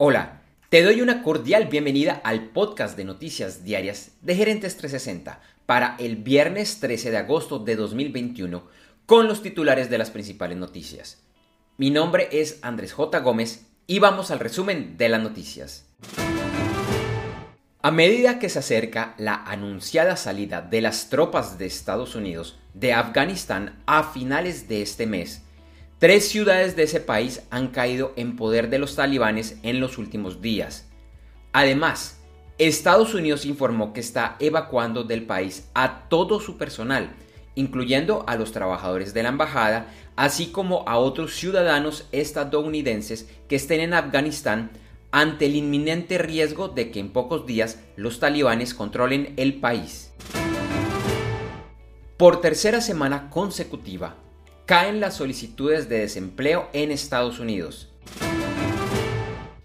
Hola, te doy una cordial bienvenida al podcast de noticias diarias de Gerentes 360 para el viernes 13 de agosto de 2021 con los titulares de las principales noticias. Mi nombre es Andrés J. Gómez y vamos al resumen de las noticias. A medida que se acerca la anunciada salida de las tropas de Estados Unidos de Afganistán a finales de este mes, Tres ciudades de ese país han caído en poder de los talibanes en los últimos días. Además, Estados Unidos informó que está evacuando del país a todo su personal, incluyendo a los trabajadores de la embajada, así como a otros ciudadanos estadounidenses que estén en Afganistán ante el inminente riesgo de que en pocos días los talibanes controlen el país. Por tercera semana consecutiva, caen las solicitudes de desempleo en Estados Unidos.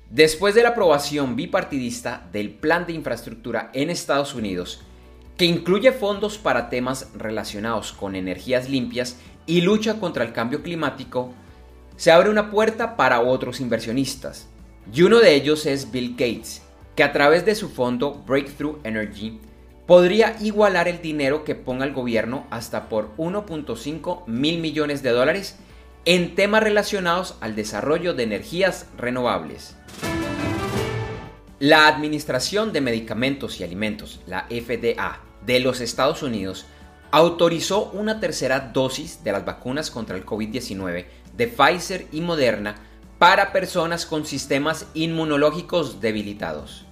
Después de la aprobación bipartidista del Plan de Infraestructura en Estados Unidos, que incluye fondos para temas relacionados con energías limpias y lucha contra el cambio climático, se abre una puerta para otros inversionistas. Y uno de ellos es Bill Gates, que a través de su fondo Breakthrough Energy podría igualar el dinero que ponga el gobierno hasta por 1.5 mil millones de dólares en temas relacionados al desarrollo de energías renovables. La Administración de Medicamentos y Alimentos, la FDA, de los Estados Unidos, autorizó una tercera dosis de las vacunas contra el COVID-19 de Pfizer y Moderna para personas con sistemas inmunológicos debilitados.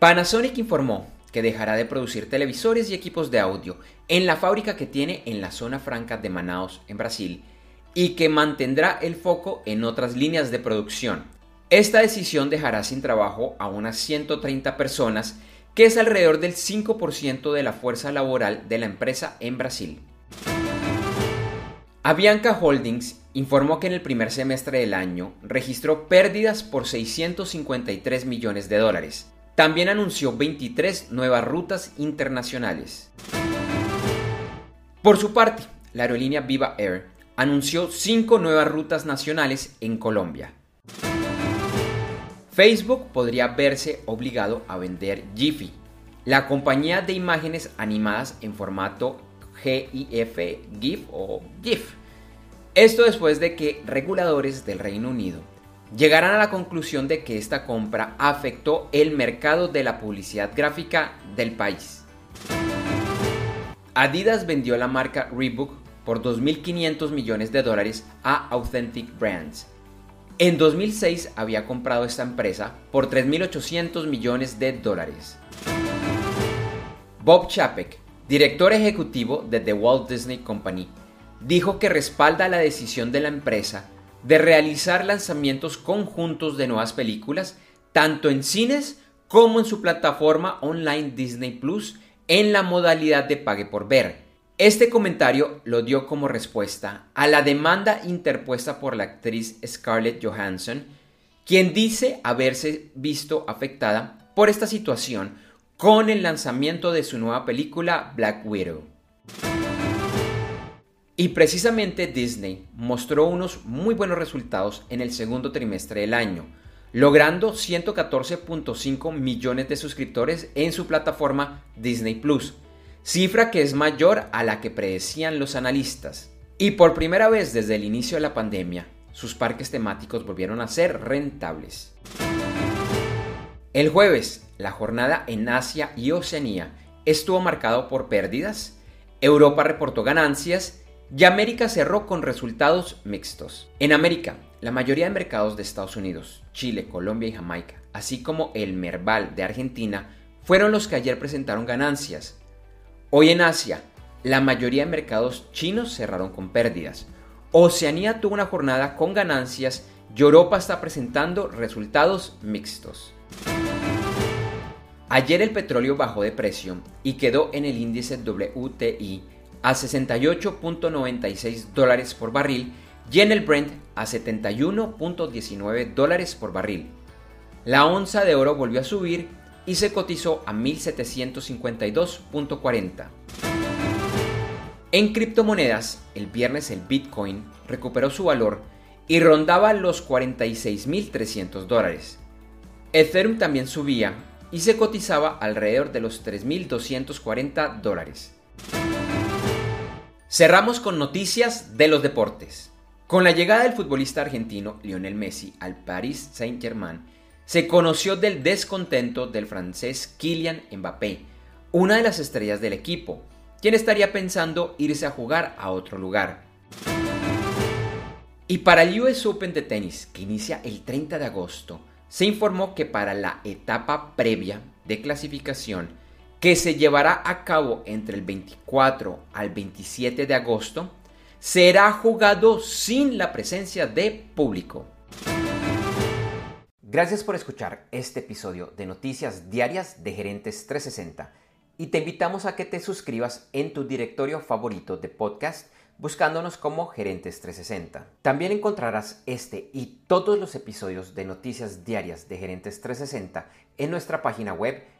Panasonic informó que dejará de producir televisores y equipos de audio en la fábrica que tiene en la zona franca de Manaus, en Brasil, y que mantendrá el foco en otras líneas de producción. Esta decisión dejará sin trabajo a unas 130 personas, que es alrededor del 5% de la fuerza laboral de la empresa en Brasil. Avianca Holdings informó que en el primer semestre del año registró pérdidas por 653 millones de dólares, también anunció 23 nuevas rutas internacionales. Por su parte, la aerolínea Viva Air anunció 5 nuevas rutas nacionales en Colombia. Facebook podría verse obligado a vender Jiffy, la compañía de imágenes animadas en formato GIF, GIF o GIF. Esto después de que reguladores del Reino Unido llegarán a la conclusión de que esta compra afectó el mercado de la publicidad gráfica del país. Adidas vendió la marca Reebok por 2.500 millones de dólares a Authentic Brands. En 2006 había comprado esta empresa por 3.800 millones de dólares. Bob Chapek, director ejecutivo de The Walt Disney Company, dijo que respalda la decisión de la empresa de realizar lanzamientos conjuntos de nuevas películas, tanto en cines como en su plataforma online Disney Plus en la modalidad de pague por ver. Este comentario lo dio como respuesta a la demanda interpuesta por la actriz Scarlett Johansson, quien dice haberse visto afectada por esta situación con el lanzamiento de su nueva película Black Widow. Y precisamente Disney mostró unos muy buenos resultados en el segundo trimestre del año, logrando 114.5 millones de suscriptores en su plataforma Disney Plus, cifra que es mayor a la que predecían los analistas. Y por primera vez desde el inicio de la pandemia, sus parques temáticos volvieron a ser rentables. El jueves, la jornada en Asia y Oceanía estuvo marcado por pérdidas, Europa reportó ganancias y América cerró con resultados mixtos. En América, la mayoría de mercados de Estados Unidos, Chile, Colombia y Jamaica, así como el Merval de Argentina, fueron los que ayer presentaron ganancias. Hoy en Asia, la mayoría de mercados chinos cerraron con pérdidas. Oceanía tuvo una jornada con ganancias y Europa está presentando resultados mixtos. Ayer el petróleo bajó de precio y quedó en el índice WTI a 68.96 dólares por barril y en el Brent a 71.19 dólares por barril. La onza de oro volvió a subir y se cotizó a 1752.40. En criptomonedas, el viernes el Bitcoin recuperó su valor y rondaba los 46.300 dólares. Ethereum también subía y se cotizaba alrededor de los 3.240 dólares. Cerramos con noticias de los deportes. Con la llegada del futbolista argentino Lionel Messi al Paris Saint-Germain, se conoció del descontento del francés Kylian Mbappé, una de las estrellas del equipo, quien estaría pensando irse a jugar a otro lugar. Y para el US Open de tenis, que inicia el 30 de agosto, se informó que para la etapa previa de clasificación, que se llevará a cabo entre el 24 al 27 de agosto, será jugado sin la presencia de público. Gracias por escuchar este episodio de Noticias Diarias de Gerentes 360 y te invitamos a que te suscribas en tu directorio favorito de podcast buscándonos como Gerentes 360. También encontrarás este y todos los episodios de Noticias Diarias de Gerentes 360 en nuestra página web